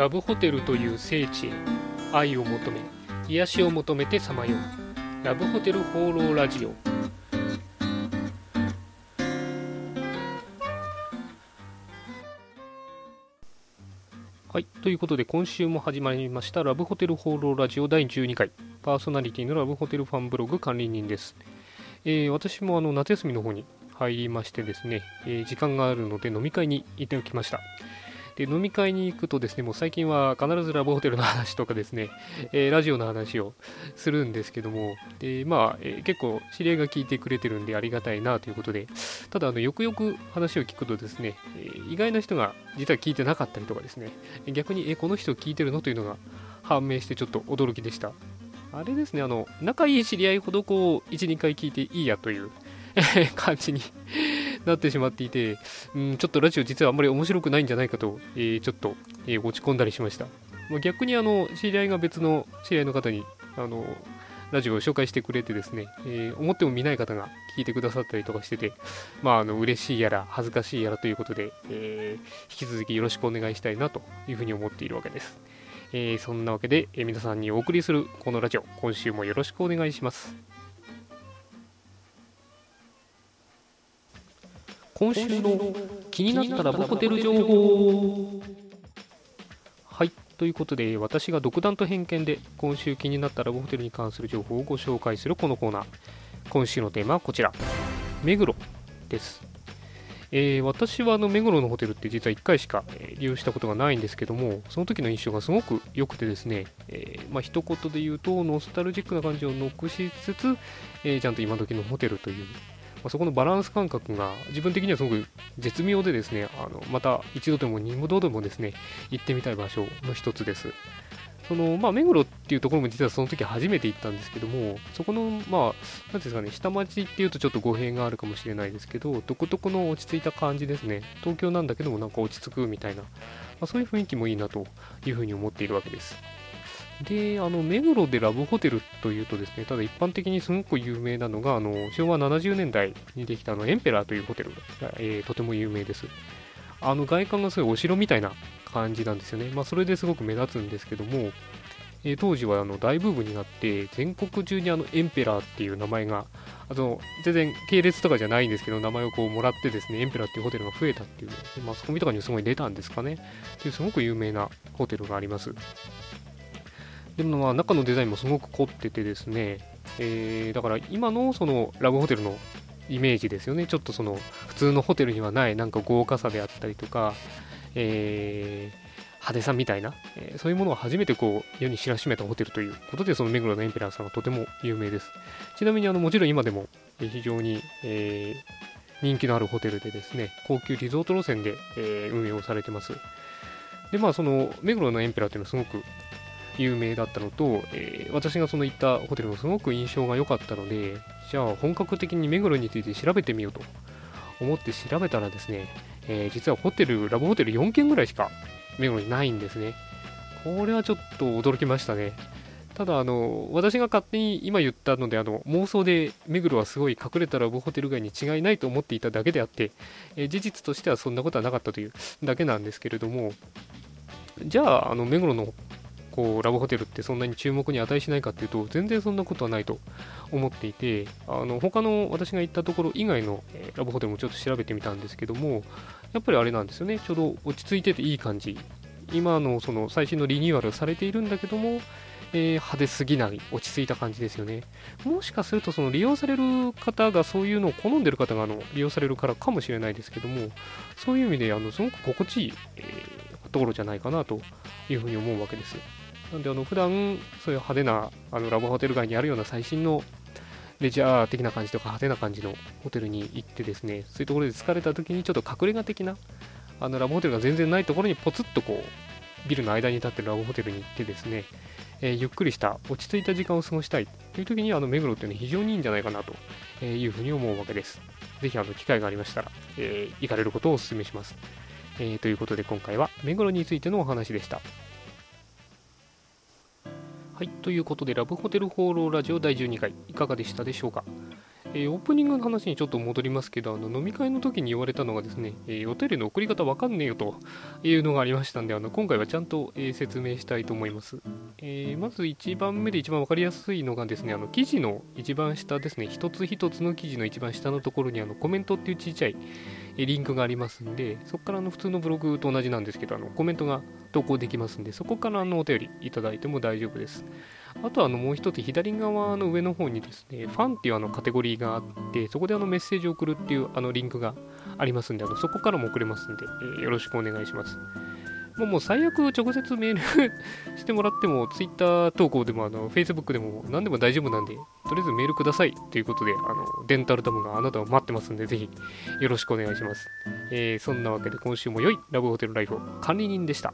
ラブホテルという聖地へ愛を求め癒しを求めてさまよう。ラブホテル放浪ラジオ。はいということで今週も始まりましたラブホテル放浪ラジオ第12回。パーソナリティのラブホテルファンブログ管理人です、えー私もあの夏休みの方に入りましてですね、えー時間があるので飲み会に行っておきました。で飲み会に行くとですねもう最近は必ずラブホテルの話とかですね、えーラジオの話をするんですけどもでまあ、えー結構知り合いが聞いてくれてるんでありがたいなということでただあのよくよく話を聞くとですね、えー意外な人が実は聞いてなかったりとかですね逆にえこの人聞いてるのというのが判明してちょっと驚きでした。あれですねあの仲いい知り合いほどこう12回聞いていいやという 感じになってしまっていて、うん、ちょっとラジオ実はあんまり面白くないんじゃないかと、えーちょっと、えー落ち込んだりしました。まあ逆にあの知り合いが別の知り合いの方にあのラジオを紹介してくれてですね、えー思っても見ない方が聞いてくださったりとかしてて、まあ、あの嬉しいやら恥ずかしいやらということで、えー引き続きよろしくお願いしたいなというふうに思っているわけです。えーそんなわけで、え皆さんにお送りするこのラジオ、今週もよろしくお願いします。今週の気になったラブホテル情報はいということで私が独断と偏見で今週気になったラブホテルに関する情報をご紹介するこのコーナー。今週のテーマはこちら。目黒です。えー私はあの目黒のホテルって実は1回しか利用したことがないんですけどもその時の印象がすごく良くてですね、えーまあ一言で言うとノスタルジックな感じを残しつつ、えーちゃんと今時のホテルというあそこのバランス感覚が自分的にはすごく絶妙でですねあのまた一度でも二度でもですね行ってみたい場所の一つです。そのまあ目黒っていうところも実はその時初めて行ったんですけどもそこのまあ何ていうんですかね下町っていうとちょっと語弊があるかもしれないですけど独特の落ち着いた感じですね。東京なんだけどもなんか落ち着くみたいな、まあ、そういう雰囲気もいいなというふうに思っているわけです。で、あの、目黒でラブホテルというとですね、ただ一般的にすごく有名なのが、あの、昭和70年代にできたあの、エンペラーというホテルが、えーとても有名です。あの、外観がすごいお城みたいな感じなんですよね。まあ、それですごく目立つんですけども、えー当時はあの大ブームになって、全国中にあの、エンペラーっていう名前が、あの、全然系列とかじゃないんですけど、名前をこうもらってですね、エンペラーっていうホテルが増えたっていう、マスコミとかにもすごい出たんですかね。っていうすごく有名なホテルがあります。でもまあ中のデザインもすごく凝っててですね、えーだから今のそのラブホテルのイメージですよね。ちょっとその普通のホテルにはないなんか豪華さであったりとか、えー派手さみたいな、えーそういうものを初めてこう世に知らしめたホテルということでその目黒のエンペラーさんはとても有名です。ちなみにあのもちろん今でも非常に、えー人気のあるホテルでですね高級リゾート路線で、えー運営をされてます。でまあその目黒のエンペラーというのはすごく有名だったのと、えー私がその行ったホテルもすごく印象が良かったので、じゃあ本格的に目黒について調べてみようと思って調べたらですね、えー実はホテル、ラブホテル4軒ぐらいしか目黒にないんですね。これはちょっと驚きましたね。ただあの、私が勝手に今言ったのであの妄想で目黒はすごい隠れたラブホテル街に違いないと思っていただけであって、えー事実としてはそんなことはなかったというだけなんですけれども、じゃあ、あの目黒のこうラブホテルってそんなに注目に値しないかっていうと全然そんなことはないと思っていてあの他の私が行ったところ以外の、ラブホテルもちょっと調べてみたんですけどもやっぱりあれなんですよね。ちょうど落ち着いてていい感じ。今のその最新のリニューアルされているんだけども、えー派手すぎない落ち着いた感じですよね。もしかするとその利用される方がそういうのを好んでる方があの利用されるからかもしれないですけどもそういう意味であのすごく心地いい、えーところじゃないかなというふうに思うわけです。なんであの普段そういう派手なあのラブホテル街にあるような最新のレジャー的な感じとか派手な感じのホテルに行ってですねそういうところで疲れた時にちょっと隠れ家的なあのラブホテルが全然ないところにポツッとこうビルの間に立ってるラブホテルに行ってですね、えーゆっくりした落ち着いた時間を過ごしたいという時にあの目黒っていうのは非常にいいんじゃないかなというふうに思うわけです。ぜひあの機会がありましたら、えー行かれることをお勧めします、えーということで今回は目黒についてのお話でした。はい、ということで、ラブホテル放浪ラジオ第12回、いかがでしたでしょうか？えー、オープニングの話にちょっと戻りますけど、あの飲み会の時に言われたのがですね、えー、お便りの送り方わかんねえよというのがありましたんで、あの今回はちゃんと、えー、説明したいと思います。えまず1番目で一番わかりやすいのがですね、あの記事の一番下ですね、一つ一つの記事の一番下のところにあのコメントっていうちっちゃいリンクがありますんで、そこからの普通のブログと同じなんですけど、あのコメントが投稿できますんで、そこからのお便りいただいても大丈夫です。あとあのもう一つ左側の上の方にですね、ファンっていうあのカテゴリーがあって、そこであのメッセージを送るっていうあのリンクがありますんで、あのそこからも送れますんで、えー、よろしくお願いします。もうもう最悪直接メールしてもらっても、Twitter 投稿でもあの Facebook でも何でも大丈夫なんで、とりあえずメールくださいということで、あのデンタルタムがあなたを待ってますんで、ぜひよろしくお願いします。えー、そんなわけで今週も良いラブホテルライフを管理人でした。